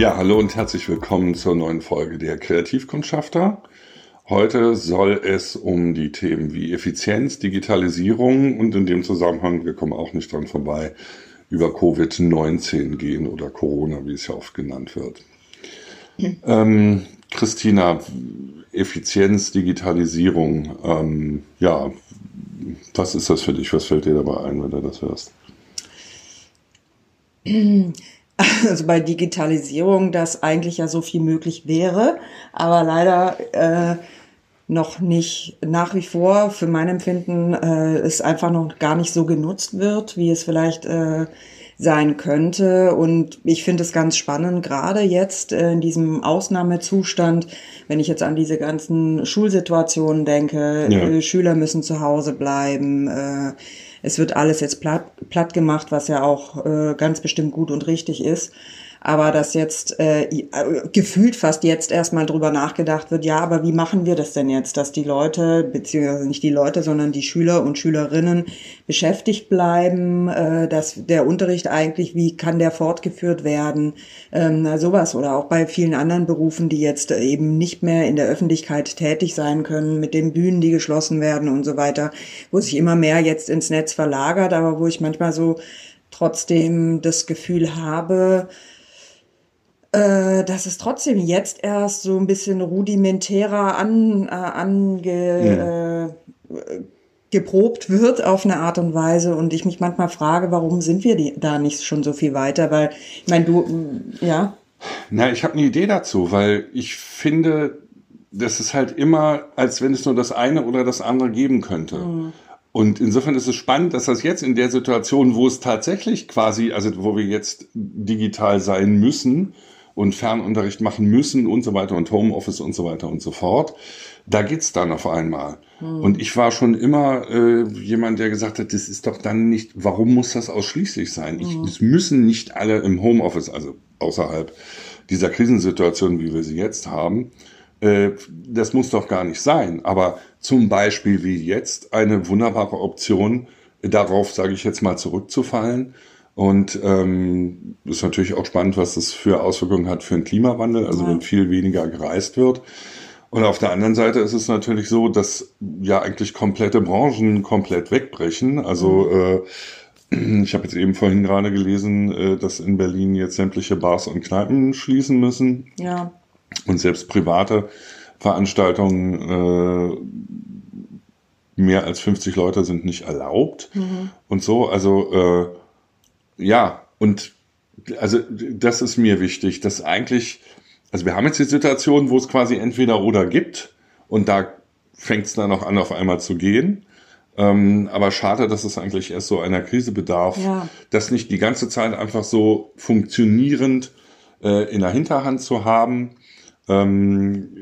Ja, hallo und herzlich willkommen zur neuen Folge der Kreativkundschafter. Heute soll es um die Themen wie Effizienz, Digitalisierung und in dem Zusammenhang, wir kommen auch nicht dran vorbei, über Covid-19 gehen oder Corona, wie es ja oft genannt wird. Ähm, Christina, Effizienz, Digitalisierung, ähm, ja, was ist das für dich? Was fällt dir dabei ein, wenn du das hörst? also bei Digitalisierung, dass eigentlich ja so viel möglich wäre, aber leider äh, noch nicht nach wie vor für mein Empfinden äh, es einfach noch gar nicht so genutzt wird, wie es vielleicht äh, sein könnte. Und ich finde es ganz spannend, gerade jetzt äh, in diesem Ausnahmezustand, wenn ich jetzt an diese ganzen Schulsituationen denke, ja. äh, Schüler müssen zu Hause bleiben, äh, es wird alles jetzt platt, platt gemacht, was ja auch äh, ganz bestimmt gut und richtig ist. Aber dass jetzt äh, äh, gefühlt fast jetzt erstmal drüber nachgedacht wird, ja, aber wie machen wir das denn jetzt, dass die Leute, beziehungsweise nicht die Leute, sondern die Schüler und Schülerinnen beschäftigt bleiben, äh, dass der Unterricht eigentlich, wie kann der fortgeführt werden, ähm, sowas. Oder auch bei vielen anderen Berufen, die jetzt eben nicht mehr in der Öffentlichkeit tätig sein können, mit den Bühnen, die geschlossen werden und so weiter, wo sich immer mehr jetzt ins Netz verlagert, aber wo ich manchmal so trotzdem das Gefühl habe, äh, dass es trotzdem jetzt erst so ein bisschen rudimentärer an, äh, ange, ja. äh, geprobt wird auf eine Art und Weise und ich mich manchmal frage, warum sind wir die, da nicht schon so viel weiter? Weil, ich meine, du, mm, ja. Na, ich habe eine Idee dazu, weil ich finde, das ist halt immer, als wenn es nur das eine oder das andere geben könnte. Mhm. Und insofern ist es spannend, dass das jetzt in der Situation, wo es tatsächlich quasi, also wo wir jetzt digital sein müssen, und Fernunterricht machen müssen und so weiter und Homeoffice und so weiter und so fort. Da geht's dann auf einmal. Hm. Und ich war schon immer äh, jemand, der gesagt hat, das ist doch dann nicht, warum muss das ausschließlich sein? Ich, hm. Es müssen nicht alle im Homeoffice, also außerhalb dieser Krisensituation, wie wir sie jetzt haben, äh, das muss doch gar nicht sein. Aber zum Beispiel wie jetzt eine wunderbare Option, darauf, sage ich jetzt mal, zurückzufallen und ähm, ist natürlich auch spannend, was das für Auswirkungen hat für den Klimawandel, also ja. wenn viel weniger gereist wird. Und auf der anderen Seite ist es natürlich so, dass ja eigentlich komplette Branchen komplett wegbrechen. Also mhm. äh, ich habe jetzt eben vorhin gerade gelesen, äh, dass in Berlin jetzt sämtliche Bars und Kneipen schließen müssen. Ja. Und selbst private Veranstaltungen äh, mehr als 50 Leute sind nicht erlaubt mhm. und so. Also äh, ja, und also das ist mir wichtig, dass eigentlich, also wir haben jetzt die Situation, wo es quasi entweder oder gibt und da fängt es dann auch an, auf einmal zu gehen. Ähm, aber schade, dass es eigentlich erst so einer Krise bedarf, ja. das nicht die ganze Zeit einfach so funktionierend äh, in der Hinterhand zu haben ähm,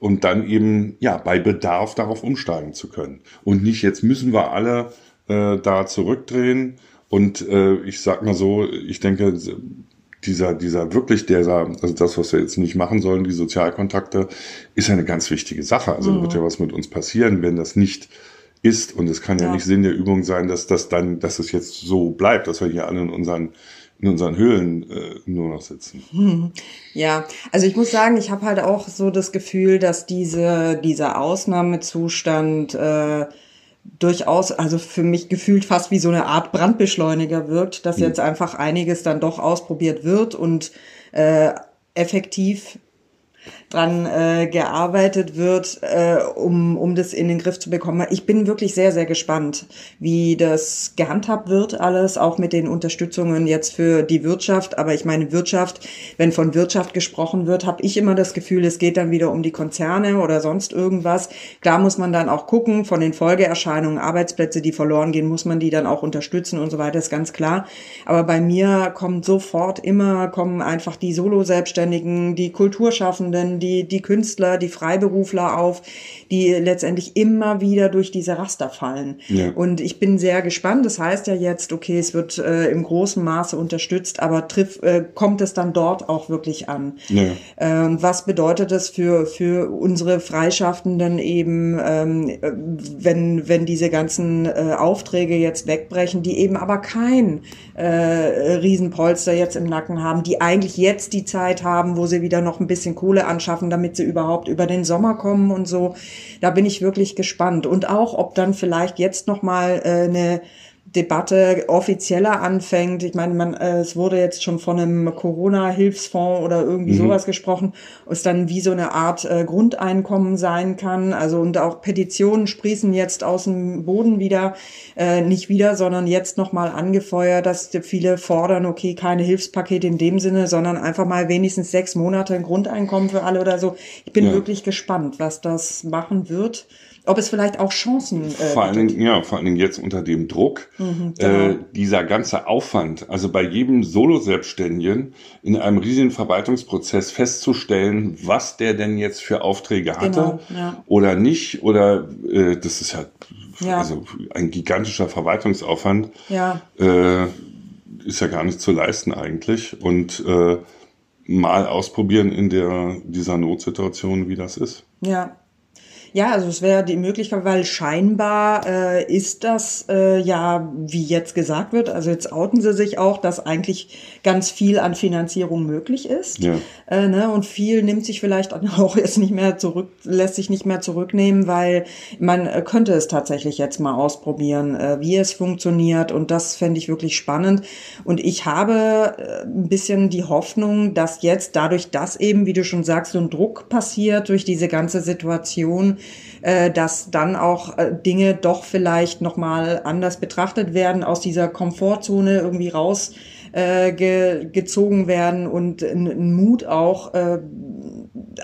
und dann eben ja bei Bedarf darauf umsteigen zu können. Und nicht jetzt müssen wir alle äh, da zurückdrehen und äh, ich sag mal so, ich denke, dieser, dieser wirklich, dieser, also das, was wir jetzt nicht machen sollen, die Sozialkontakte, ist eine ganz wichtige Sache. Also mhm. wird ja was mit uns passieren, wenn das nicht ist. Und es kann ja, ja, nicht Sinn der Übung sein, dass das dann, dass es jetzt so bleibt, dass wir hier alle in unseren in unseren Höhlen äh, nur noch sitzen. Hm. Ja, also ich muss sagen, ich habe halt auch so das Gefühl, dass diese dieser Ausnahmezustand äh, durchaus, also für mich gefühlt fast wie so eine Art Brandbeschleuniger wirkt, dass mhm. jetzt einfach einiges dann doch ausprobiert wird und äh, effektiv dran äh, gearbeitet wird, äh, um, um das in den Griff zu bekommen. Ich bin wirklich sehr, sehr gespannt, wie das gehandhabt wird, alles, auch mit den Unterstützungen jetzt für die Wirtschaft. Aber ich meine, Wirtschaft, wenn von Wirtschaft gesprochen wird, habe ich immer das Gefühl, es geht dann wieder um die Konzerne oder sonst irgendwas. Klar muss man dann auch gucken, von den Folgeerscheinungen, Arbeitsplätze, die verloren gehen, muss man die dann auch unterstützen und so weiter, ist ganz klar. Aber bei mir kommt sofort immer, kommen einfach die Solo-Selbstständigen, die Kulturschaffenden, Freischaffenden, die, die Künstler, die Freiberufler auf, die letztendlich immer wieder durch diese Raster fallen. Ja. Und ich bin sehr gespannt. Das heißt ja jetzt, okay, es wird äh, im großen Maße unterstützt, aber triff, äh, kommt es dann dort auch wirklich an? Ja. Ähm, was bedeutet das für, für unsere Freischaffenden eben, ähm, wenn, wenn diese ganzen äh, Aufträge jetzt wegbrechen, die eben aber kein äh, Riesenpolster jetzt im Nacken haben, die eigentlich jetzt die Zeit haben, wo sie wieder noch ein bisschen Kohle anschaffen, damit sie überhaupt über den Sommer kommen und so. Da bin ich wirklich gespannt. Und auch, ob dann vielleicht jetzt noch mal äh, eine Debatte offizieller anfängt. Ich meine, man, äh, es wurde jetzt schon von einem Corona-Hilfsfonds oder irgendwie mhm. sowas gesprochen, es dann wie so eine Art äh, Grundeinkommen sein kann. Also und auch Petitionen sprießen jetzt aus dem Boden wieder, äh, nicht wieder, sondern jetzt nochmal angefeuert, dass viele fordern, okay, keine Hilfspakete in dem Sinne, sondern einfach mal wenigstens sechs Monate ein Grundeinkommen für alle oder so. Ich bin ja. wirklich gespannt, was das machen wird ob es vielleicht auch Chancen äh, vor allen Dingen, ja vor allen Dingen jetzt unter dem Druck mhm, genau. äh, dieser ganze Aufwand also bei jedem Solo-Selbstständigen in einem riesigen Verwaltungsprozess festzustellen was der denn jetzt für Aufträge hatte genau, ja. oder nicht oder äh, das ist ja, ja, also ein gigantischer Verwaltungsaufwand ja. Äh, ist ja gar nicht zu leisten eigentlich und äh, mal ausprobieren in der dieser Notsituation wie das ist ja ja, also es wäre die Möglichkeit, weil scheinbar äh, ist das äh, ja, wie jetzt gesagt wird, also jetzt outen sie sich auch, dass eigentlich ganz viel an Finanzierung möglich ist. Ja. Äh, ne? Und viel nimmt sich vielleicht auch jetzt nicht mehr zurück, lässt sich nicht mehr zurücknehmen, weil man äh, könnte es tatsächlich jetzt mal ausprobieren, äh, wie es funktioniert. Und das fände ich wirklich spannend. Und ich habe äh, ein bisschen die Hoffnung, dass jetzt dadurch, dass eben, wie du schon sagst, so ein Druck passiert durch diese ganze Situation, äh, dass dann auch äh, Dinge doch vielleicht nochmal anders betrachtet werden, aus dieser Komfortzone irgendwie raus äh, ge werden und ein Mut auch äh,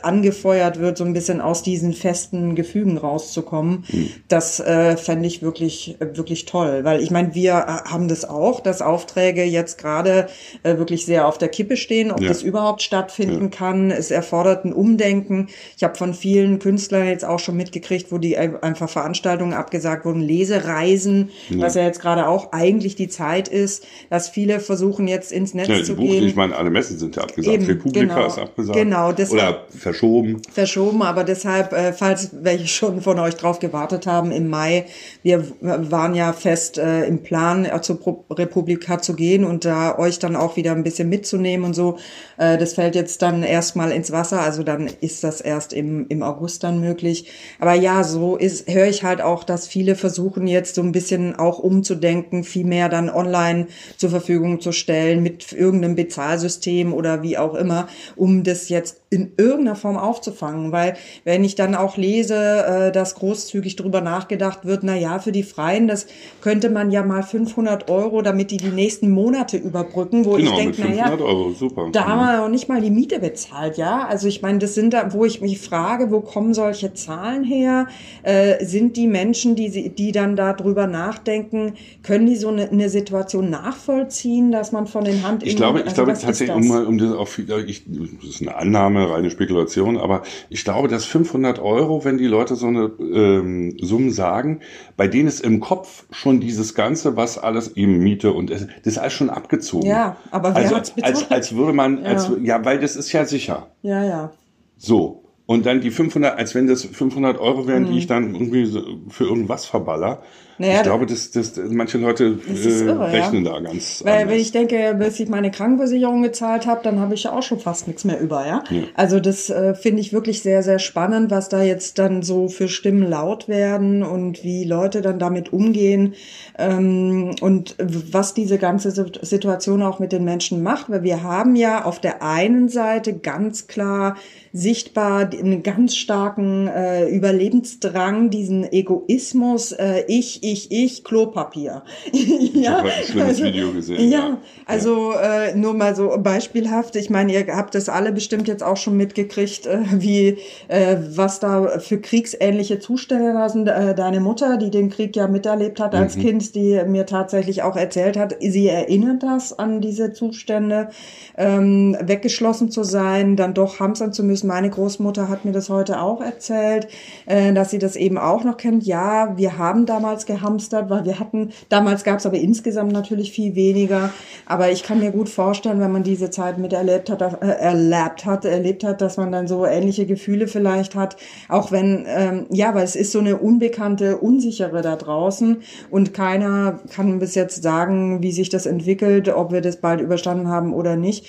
angefeuert wird, so ein bisschen aus diesen festen Gefügen rauszukommen. Mhm. Das äh, fände ich wirklich, wirklich toll. Weil ich meine, wir haben das auch, dass Aufträge jetzt gerade äh, wirklich sehr auf der Kippe stehen, ob ja. das überhaupt stattfinden ja. kann. Es erfordert ein Umdenken. Ich habe von vielen Künstlern jetzt auch schon mitgekriegt, wo die einfach Veranstaltungen abgesagt wurden, Lesereisen, ja. was ja jetzt gerade auch eigentlich die Zeit ist, dass viele versuchen jetzt ins Netz zu Buch, gehen. Ich meine, alle Messen sind ja abgesagt. Eben, Republika genau, ist abgesagt. Genau, deshalb, verschoben. Verschoben, aber deshalb, äh, falls welche schon von euch drauf gewartet haben, im Mai, wir waren ja fest äh, im Plan, äh, zur Pro Republika zu gehen und da euch dann auch wieder ein bisschen mitzunehmen und so. Äh, das fällt jetzt dann erstmal ins Wasser, also dann ist das erst im, im August dann möglich. Aber ja, so ist, höre ich halt auch, dass viele versuchen jetzt so ein bisschen auch umzudenken, viel mehr dann online zur Verfügung zu stellen mit irgendeinem Bezahlsystem oder wie auch immer, um das jetzt in irgendeiner Form aufzufangen, weil wenn ich dann auch lese, äh, dass großzügig darüber nachgedacht wird, na ja, für die Freien, das könnte man ja mal 500 Euro, damit die die nächsten Monate überbrücken, wo genau, ich denke, na ja, Euro, super. da haben wir auch nicht mal die Miete bezahlt, ja, also ich meine, das sind da, wo ich mich frage, wo kommen solche Zahlen her? Äh, sind die Menschen, die die dann darüber nachdenken, können die so eine, eine Situation nachvollziehen, dass man von den Hand ich glaube, ich also glaube tatsächlich, um mal um das auf, ich, das ist eine Annahme, reine Spekulation, aber ich glaube, dass 500 Euro, wenn die Leute so eine ähm, Summen sagen, bei denen ist im Kopf schon dieses Ganze, was alles eben Miete und das ist alles schon abgezogen. Ja, aber wer also, als, als würde man, ja. als, ja, weil das ist ja sicher. Ja, ja. So. Und dann die 500, als wenn das 500 Euro wären, hm. die ich dann irgendwie für irgendwas verballer. Naja, ich glaube, dass, dass manche Leute äh, irre, rechnen ja. da ganz Weil anders. wenn ich denke, bis ich meine Krankenversicherung gezahlt habe, dann habe ich ja auch schon fast nichts mehr über, ja. ja. Also das äh, finde ich wirklich sehr, sehr spannend, was da jetzt dann so für Stimmen laut werden und wie Leute dann damit umgehen ähm, und was diese ganze Situation auch mit den Menschen macht. Weil wir haben ja auf der einen Seite ganz klar sichtbar einen ganz starken äh, Überlebensdrang, diesen Egoismus, äh, ich, ich, ich, Klopapier. ja, ich ein schlimmes also, Video gesehen. Ja, ja. also Äh, nur mal so beispielhaft. Ich meine, ihr habt das alle bestimmt jetzt auch schon mitgekriegt, äh, wie äh, was da für kriegsähnliche Zustände da sind. Äh, deine Mutter, die den Krieg ja miterlebt hat als mhm. Kind, die mir tatsächlich auch erzählt hat, sie erinnert das an diese Zustände, ähm, weggeschlossen zu sein, dann doch hamstern zu müssen. Meine Großmutter hat mir das heute auch erzählt, äh, dass sie das eben auch noch kennt. Ja, wir haben damals gehamstert, weil wir hatten, damals gab es aber insgesamt natürlich viel weniger. Aber ich kann mir gut vorstellen, wenn man diese Zeit miterlebt hat, äh, erlebt hat, erlebt hat, dass man dann so ähnliche Gefühle vielleicht hat. Auch wenn, ähm, ja, weil es ist so eine unbekannte, unsichere da draußen und keiner kann bis jetzt sagen, wie sich das entwickelt, ob wir das bald überstanden haben oder nicht.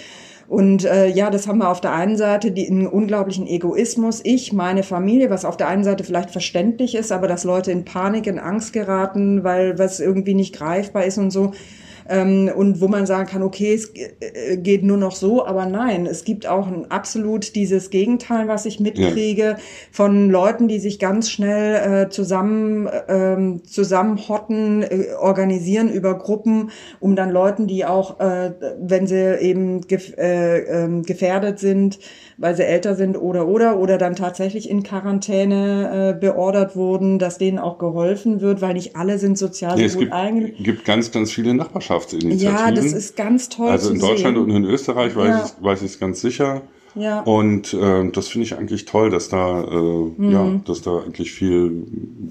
Und äh, ja, das haben wir auf der einen Seite die, einen unglaublichen Egoismus. Ich, meine Familie, was auf der einen Seite vielleicht verständlich ist, aber dass Leute in Panik, in Angst geraten, weil was irgendwie nicht greifbar ist und so ähm, und wo man sagen kann, okay, es äh, geht nur noch so, aber nein, es gibt auch ein absolut dieses Gegenteil, was ich mitkriege ja. von Leuten, die sich ganz schnell äh, zusammen ähm, zusammenhotten, äh, organisieren über Gruppen, um dann Leuten, die auch, äh, wenn sie eben gef äh, äh, gefährdet sind, weil sie älter sind oder oder oder dann tatsächlich in Quarantäne äh, beordert wurden, dass denen auch geholfen wird, weil nicht alle sind sozial nee, so gut eingestellt. Es gibt ganz, ganz viele Nachbarschaftsinitiativen. Ja, das ist ganz toll. Also in Deutschland sehen. und in Österreich weiß, ja. ich, weiß ich es ganz sicher. Ja. Und äh, das finde ich eigentlich toll, dass da, äh, mhm. ja, dass da eigentlich viel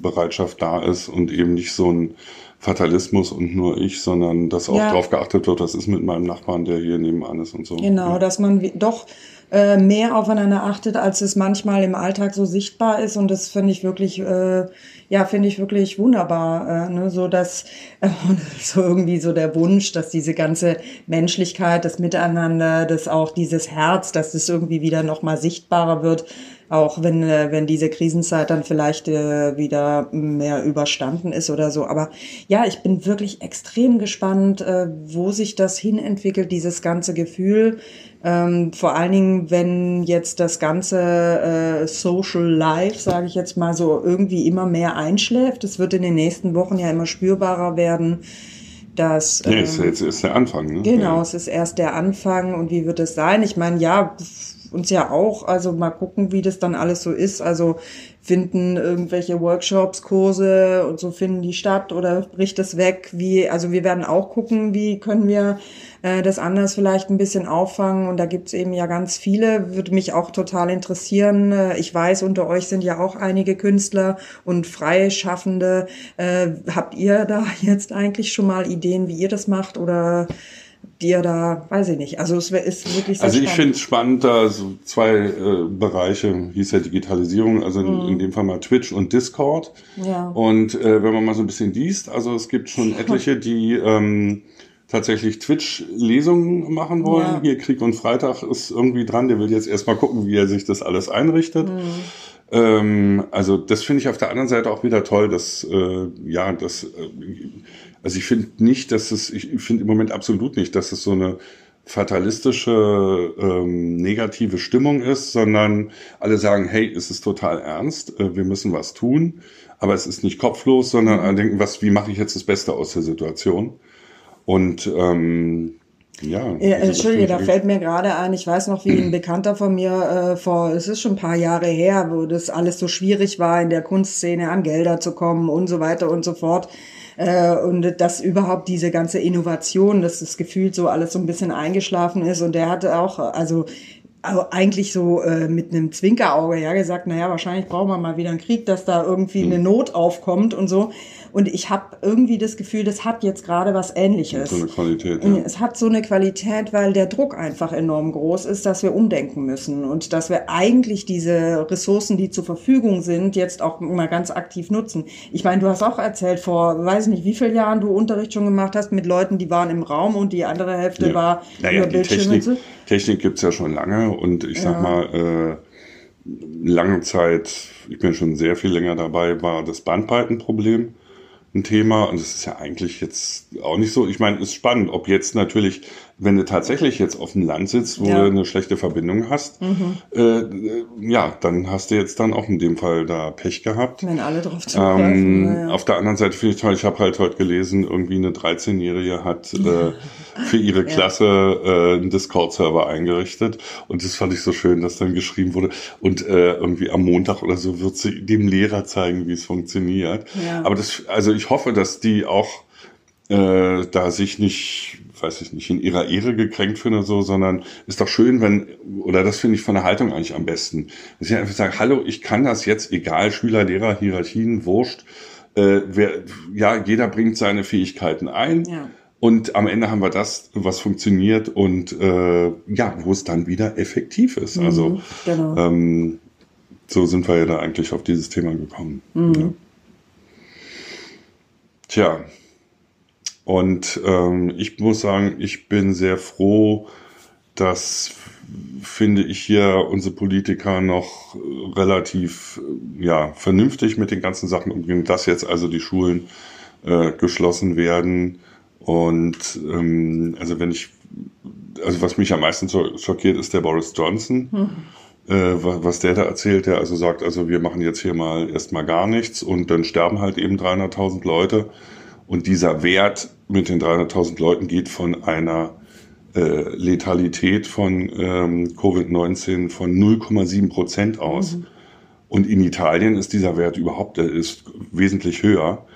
Bereitschaft da ist und eben nicht so ein Fatalismus und nur ich, sondern dass auch ja. darauf geachtet wird, was ist mit meinem Nachbarn, der hier nebenan ist und so. Genau, ja. dass man doch äh, mehr aufeinander achtet, als es manchmal im Alltag so sichtbar ist. Und das finde ich wirklich, äh, ja, finde ich wirklich wunderbar. Äh, ne? So dass äh, so irgendwie so der Wunsch, dass diese ganze Menschlichkeit, das Miteinander, das auch dieses Herz, dass das irgendwie wieder nochmal sichtbarer wird auch wenn, äh, wenn diese Krisenzeit dann vielleicht äh, wieder mehr überstanden ist oder so. Aber ja, ich bin wirklich extrem gespannt, äh, wo sich das hinentwickelt, dieses ganze Gefühl. Ähm, vor allen Dingen, wenn jetzt das ganze äh, Social Life, sage ich jetzt mal so, irgendwie immer mehr einschläft. Es wird in den nächsten Wochen ja immer spürbarer werden. Dass, nee, ähm, jetzt ist der Anfang. Ne? Genau, ja. es ist erst der Anfang und wie wird es sein? Ich meine, ja, uns ja auch. Also mal gucken, wie das dann alles so ist. Also finden irgendwelche Workshops, Kurse und so finden die statt oder bricht es weg? Wie, also wir werden auch gucken, wie können wir äh, das anders vielleicht ein bisschen auffangen. Und da gibt's eben ja ganz viele. Würde mich auch total interessieren. Äh, ich weiß, unter euch sind ja auch einige Künstler und Freischaffende. Äh, habt ihr da jetzt eigentlich schon mal Ideen, wie ihr das macht oder dir da, weiß ich nicht. Also es ist wirklich sehr Also ich finde es spannend, da so zwei äh, Bereiche, hieß ja Digitalisierung, also in, mhm. in, dem Fall mal Twitch und Discord. Ja. Und äh, wenn man mal so ein bisschen liest, also es gibt schon etliche, die ähm, tatsächlich Twitch-Lesungen machen wollen. Ja. Hier Krieg und Freitag ist irgendwie dran, der will jetzt erstmal gucken, wie er sich das alles einrichtet. Mhm. Ähm, also das finde ich auf der anderen Seite auch wieder toll, dass äh, ja, das äh, also ich finde nicht, dass es, ich finde im Moment absolut nicht, dass es so eine fatalistische, ähm, negative Stimmung ist, sondern alle sagen, hey, es ist total ernst, äh, wir müssen was tun, aber es ist nicht kopflos, sondern alle denken, was, wie mache ich jetzt das Beste aus der Situation? Und ähm, ja. ja Entschuldige, da fällt mir gerade ein, ich weiß noch, wie ein Bekannter von mir äh, vor, es ist schon ein paar Jahre her, wo das alles so schwierig war, in der Kunstszene an Gelder zu kommen und so weiter und so fort äh, und dass überhaupt diese ganze Innovation, dass das Gefühl so alles so ein bisschen eingeschlafen ist und der hatte auch, also eigentlich so äh, mit einem Zwinkerauge ja gesagt, naja, wahrscheinlich brauchen wir mal wieder einen Krieg, dass da irgendwie eine Not aufkommt und so. Und ich habe irgendwie das Gefühl, das hat jetzt gerade was Ähnliches. So eine Qualität. Ja. Es hat so eine Qualität, weil der Druck einfach enorm groß ist, dass wir umdenken müssen und dass wir eigentlich diese Ressourcen, die zur Verfügung sind, jetzt auch mal ganz aktiv nutzen. Ich meine, du hast auch erzählt, vor weiß nicht wie vielen Jahren du Unterricht schon gemacht hast mit Leuten, die waren im Raum und die andere Hälfte ja. war naja, über Bildschirme. Technik, Technik gibt's ja schon lange und ich sag ja. mal, äh, lange Zeit, ich bin schon sehr viel länger dabei, war das Bandbreitenproblem ein Thema und es ist ja eigentlich jetzt auch nicht so. Ich meine, es ist spannend, ob jetzt natürlich wenn du tatsächlich jetzt auf dem Land sitzt, wo Ja. du eine schlechte Verbindung hast, äh, äh, ja, dann hast du jetzt dann auch in dem Fall da Pech gehabt. Wenn alle drauf zugreifen. Ähm, naja. Auf der anderen Seite finde ich toll, ich habe halt heute gelesen, irgendwie eine 13-Jährige hat äh, für ihre Klasse äh, einen Discord-Server eingerichtet und das fand ich so schön, dass dann geschrieben wurde und äh, irgendwie am Montag oder so wird sie dem Lehrer zeigen, wie es funktioniert. Ja. Aber das, also ich hoffe, dass die auch äh, da sich nicht, weiß ich nicht, in ihrer Ehre gekränkt fühlen oder so, sondern ist doch schön, wenn, oder das finde ich von der Haltung eigentlich am besten, dass ich einfach sage, hallo, ich kann das jetzt, egal, Schüler, Lehrer, Hierarchien, Wurscht, äh, wer, ja, jeder bringt seine Fähigkeiten ein. Ja. Und am Ende haben wir das, was funktioniert und äh, ja, wo es dann wieder effektiv ist. Also genau. ähm, so sind wir ja da eigentlich auf dieses Thema gekommen. Ja. Tja, und ähm, ich muss sagen, ich bin sehr froh, dass, finde ich, hier unsere Politiker noch äh, relativ äh, ja, vernünftig mit den ganzen Sachen umgehen, dass jetzt also die Schulen äh, geschlossen werden. Und ähm, also wenn ich, also was mich am meisten schockiert, ist der Boris Johnson. Äh, wa- was der da erzählt, der also sagt, also wir machen jetzt hier mal erstmal gar nichts und dann sterben halt eben 300.000 Leute. Und dieser Wert mit den 300.000 Leuten geht von einer äh, Letalität von ähm, Covid-19 von 0,7 Prozent aus. Und in Italien ist dieser Wert überhaupt, der ist wesentlich höher.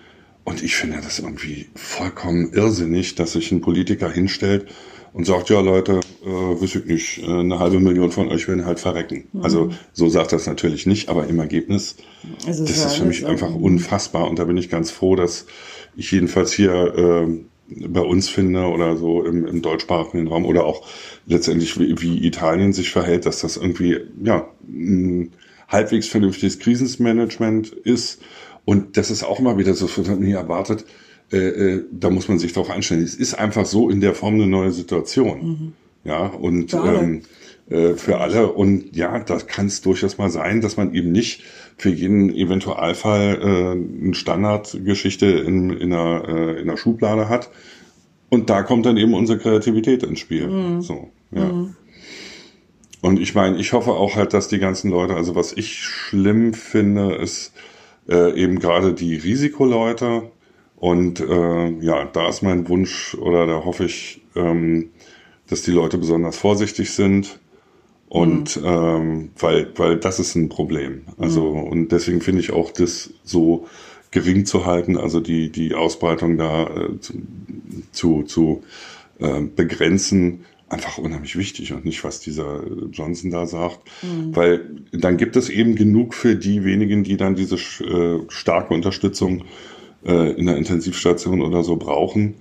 Und ich finde das irgendwie vollkommen irrsinnig, dass sich ein Politiker hinstellt und sagt, ja Leute, äh, weiß ich nicht, äh, eine halbe Million von euch werden halt verrecken. Also so sagt das natürlich nicht, aber im Ergebnis, Also das ist für mich einfach unfassbar. Und da bin ich ganz froh, dass ich jedenfalls hier ähm, bei uns finde oder so im, im deutschsprachigen Raum oder auch letztendlich wie, wie Italien sich verhält, dass das irgendwie ja ein halbwegs vernünftiges Krisenmanagement ist. Und das ist auch immer wieder so von mir erwartet, äh, äh, da muss man sich darauf einstellen. Es ist einfach so in der Form eine neue Situation. Ja, und Für alle. ähm, äh, für alle. Und ja, da kann es durchaus mal sein, dass man eben nicht für jeden Eventualfall äh, eine Standardgeschichte in, in, einer, äh, in einer Schublade hat. Und da kommt dann eben unsere Kreativität ins Spiel. So, ja. Und ich meine, ich hoffe auch halt, dass die ganzen Leute, also was ich schlimm finde, ist äh, eben gerade die Risikoleute. Und äh, ja, da ist mein Wunsch oder da hoffe ich, ähm, dass die Leute besonders vorsichtig sind. Und ähm, weil, weil das ist ein Problem. Also, und deswegen finde ich auch das so gering zu halten, also die, die Ausbreitung da äh, zu, zu, zu äh, begrenzen, einfach unheimlich wichtig und nicht, was dieser Johnson da sagt. Weil dann gibt es eben genug für die wenigen, die dann diese äh, starke Unterstützung äh, in der Intensivstation oder so brauchen.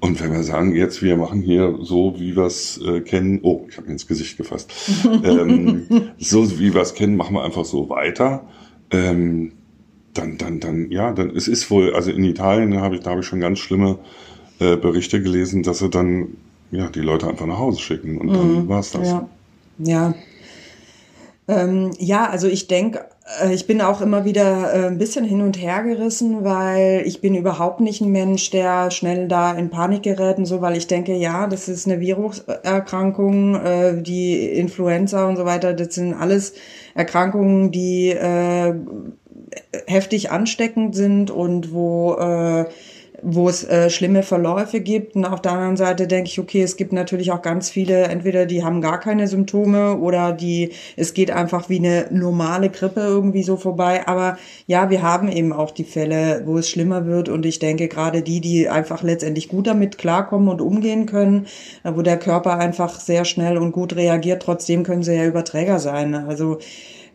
Und wenn wir sagen, jetzt wir machen hier so, wie wir es äh, kennen, oh, ich habe mir ins Gesicht gefasst, ähm, so wie wir es kennen, machen wir einfach so weiter. Ähm, dann, dann, dann, ja, dann es ist wohl, also in Italien habe ich, da habe ich schon ganz schlimme äh, Berichte gelesen, dass sie dann ja die Leute einfach nach Hause schicken und dann war's das. Ja. Ja. Ähm, ja, also ich denke, äh, ich bin auch immer wieder äh, ein bisschen hin und her gerissen, weil ich bin überhaupt nicht ein Mensch, der schnell da in Panik gerät und so, weil ich denke, ja, das ist eine Viruserkrankung, äh, die Influenza und so weiter, das sind alles Erkrankungen, die äh, heftig ansteckend sind und wo äh, wo es äh, schlimme Verläufe gibt. Und auf der anderen Seite denke ich, okay, es gibt natürlich auch ganz viele, entweder die haben gar keine Symptome oder die, es geht einfach wie eine normale Grippe irgendwie so vorbei. Aber ja, wir haben eben auch die Fälle, wo es schlimmer wird. Und ich denke, gerade die, die einfach letztendlich gut damit klarkommen und umgehen können, äh, wo der Körper einfach sehr schnell und gut reagiert, trotzdem können sie ja Überträger sein. Also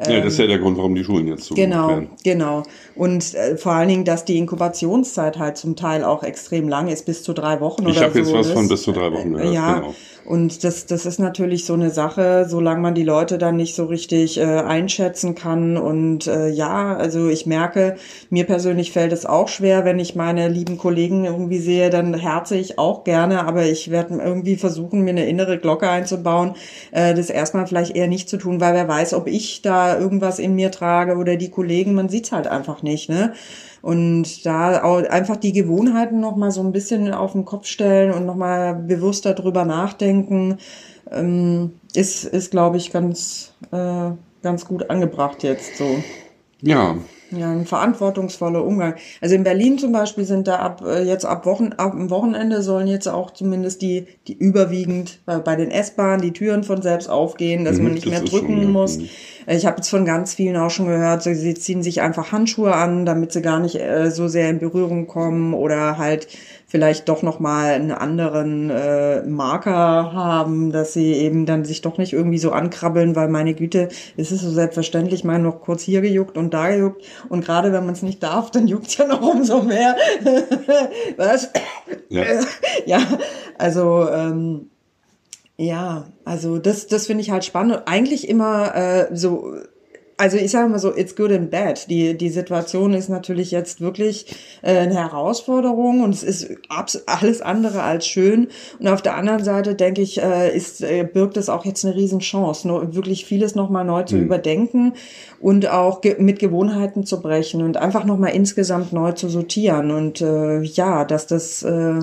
Ja, das ist ja der Grund, warum die Schulen jetzt zugemacht Genau, werden. genau. Und äh, vor allen Dingen, dass die Inkubationszeit halt zum Teil auch extrem lang ist, bis zu drei Wochen Ich oder habe jetzt so. was Das- von bis zu drei Wochen gehört, Ja, genau. Und das, das ist natürlich so eine Sache, solange man die Leute dann nicht so richtig äh, einschätzen kann. Und äh, ja, also ich merke, mir persönlich fällt es auch schwer, wenn ich meine lieben Kollegen irgendwie sehe, dann herze ich auch gerne, aber ich werde irgendwie versuchen, mir eine innere Glocke einzubauen, äh, das erstmal vielleicht eher nicht zu tun, weil wer weiß, ob ich da irgendwas in mir trage oder die Kollegen, man sieht's halt einfach nicht, ne? Und da auch einfach die Gewohnheiten nochmal so ein bisschen auf den Kopf stellen und nochmal bewusster drüber nachdenken, ähm, ist, ist glaube ich, ganz, äh, ganz gut angebracht jetzt so. Ja, ja, ein verantwortungsvoller Umgang. Also in Berlin zum Beispiel sind da ab äh, jetzt ab Wochen ab dem Wochenende sollen jetzt auch zumindest die die überwiegend äh, bei den S-Bahnen die Türen von selbst aufgehen, dass Mhm, man nicht das mehr drücken schon, muss. mhm. Äh, Ich habe jetzt von ganz vielen auch schon gehört, sie ziehen sich einfach Handschuhe an, damit sie gar nicht äh, so sehr in Berührung kommen oder halt vielleicht doch noch mal einen anderen äh, Marker haben, dass sie eben dann sich doch nicht irgendwie so ankrabbeln, weil meine Güte, es ist so selbstverständlich mal noch kurz hier gejuckt und da gejuckt und gerade wenn man es nicht darf, dann juckt ja noch umso mehr. Was? Ja. ja, also ähm, ja, also das, das finde ich halt spannend. Eigentlich immer äh, so, also ich sage mal so, it's good and bad. Die, die Situation ist natürlich jetzt wirklich äh, eine Herausforderung und es ist alles andere als schön. Und auf der anderen Seite denke ich, äh, ist, äh, birgt es auch jetzt eine Riesenchance, nur wirklich vieles nochmal neu zu überdenken und auch ge mit Gewohnheiten zu brechen und einfach nochmal insgesamt neu zu sortieren. Und äh, ja, dass das äh,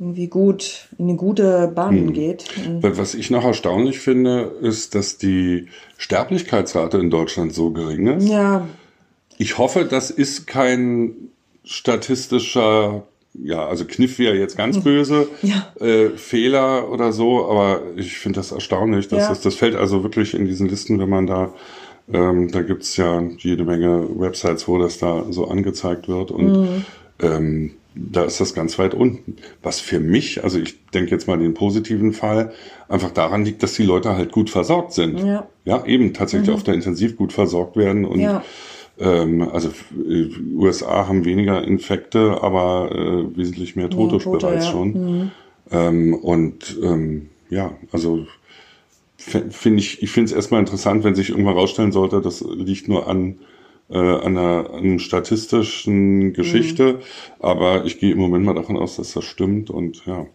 irgendwie gut in eine gute Bahn geht. Und Was ich noch erstaunlich finde, ist, dass die Sterblichkeitsrate in Deutschland so gering ist. ja, Ich hoffe, das ist kein statistischer, ja, also Kniff wäre jetzt ganz böse, Hm. Ja. äh, Fehler oder so, aber ich finde das erstaunlich. Dass Ja. das, das fällt also wirklich in diesen Listen, wenn man da, ähm, da gibt's ja jede Menge Websites, wo das da so angezeigt wird und Hm. ähm, da ist das ganz weit unten. Was für mich, also ich denke jetzt mal den positiven Fall, einfach daran liegt, dass die Leute halt gut versorgt sind. Ja. Ja, eben tatsächlich auf der Intensiv gut versorgt werden und Ja. ähm, also äh, USA haben weniger Infekte, aber äh, wesentlich mehr Tote, Tote, bereits ja. schon. Ähm, und ähm, ja, also finde ich, ich finde es erstmal interessant, wenn sich irgendwann rausstellen sollte, das liegt nur an äh, an einer, einer statistischen Geschichte, Mhm. aber ich gehe im Moment mal davon aus, dass das stimmt und ja.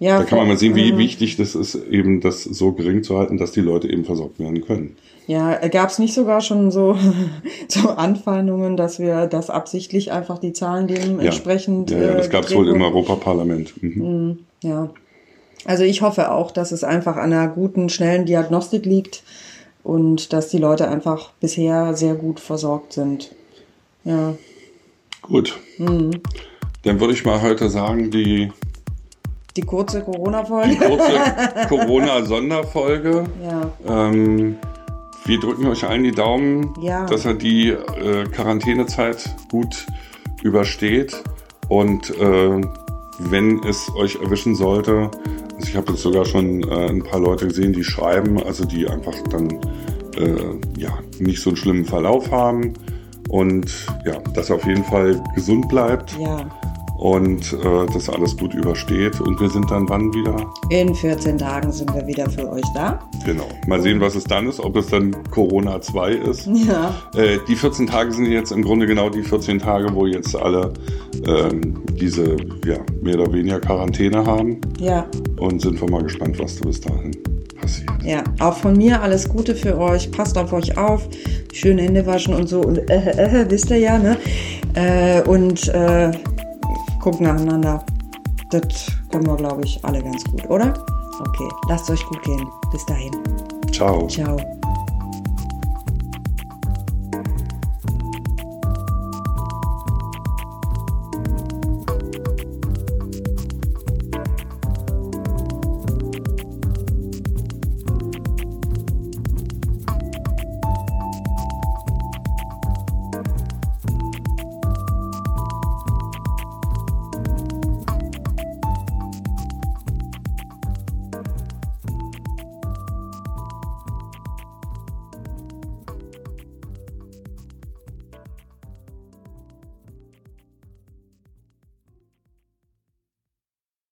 ja, Da kann man mal sehen, wie Mhm. wichtig das ist, eben das so gering zu halten, dass die Leute eben versorgt werden können. Ja, gab es nicht sogar schon so, so Anfeindungen, dass wir das absichtlich einfach die Zahlen dementsprechend. Ja, ja, ja das äh, gab es wohl im? Europaparlament. Mhm. Ja. Also ich hoffe auch, dass es einfach an einer guten, schnellen Diagnostik liegt und dass die Leute einfach bisher sehr gut versorgt sind. Ja. Gut. Mhm. Dann würde ich mal heute sagen, die Die kurze Corona-Folge. kurze Corona-Sonderfolge. Ja. Ähm, wir drücken euch allen die Daumen, Ja. dass er die äh, Quarantänezeit gut übersteht. Und äh, wenn es euch erwischen sollte, also ich habe jetzt sogar schon äh, ein paar Leute gesehen, die schreiben, also die einfach dann äh, ja nicht so einen schlimmen Verlauf haben und ja, dass er auf jeden Fall gesund bleibt Ja. Und äh, das alles gut übersteht. Und wir sind dann wann wieder? In 14 Tagen sind wir wieder für euch da. Genau. Mal sehen, was es dann ist, ob es dann Corona 2 ist. Ja. Äh, die 14 Tage sind jetzt im Grunde genau die 14 Tage, wo jetzt alle ähm, diese ja, mehr oder weniger Quarantäne haben. Ja. Und sind wir mal gespannt, was da bis dahin passiert. Ja, auch von mir alles Gute für euch. Passt auf euch auf. Schön Hände waschen und so. Und äh, äh, wisst ihr ja, ne? Äh, und äh, gucken nacheinander. Das können wir, glaube ich, alle ganz gut, oder? Okay, lasst euch gut gehen. Bis dahin. Ciao. Ciao.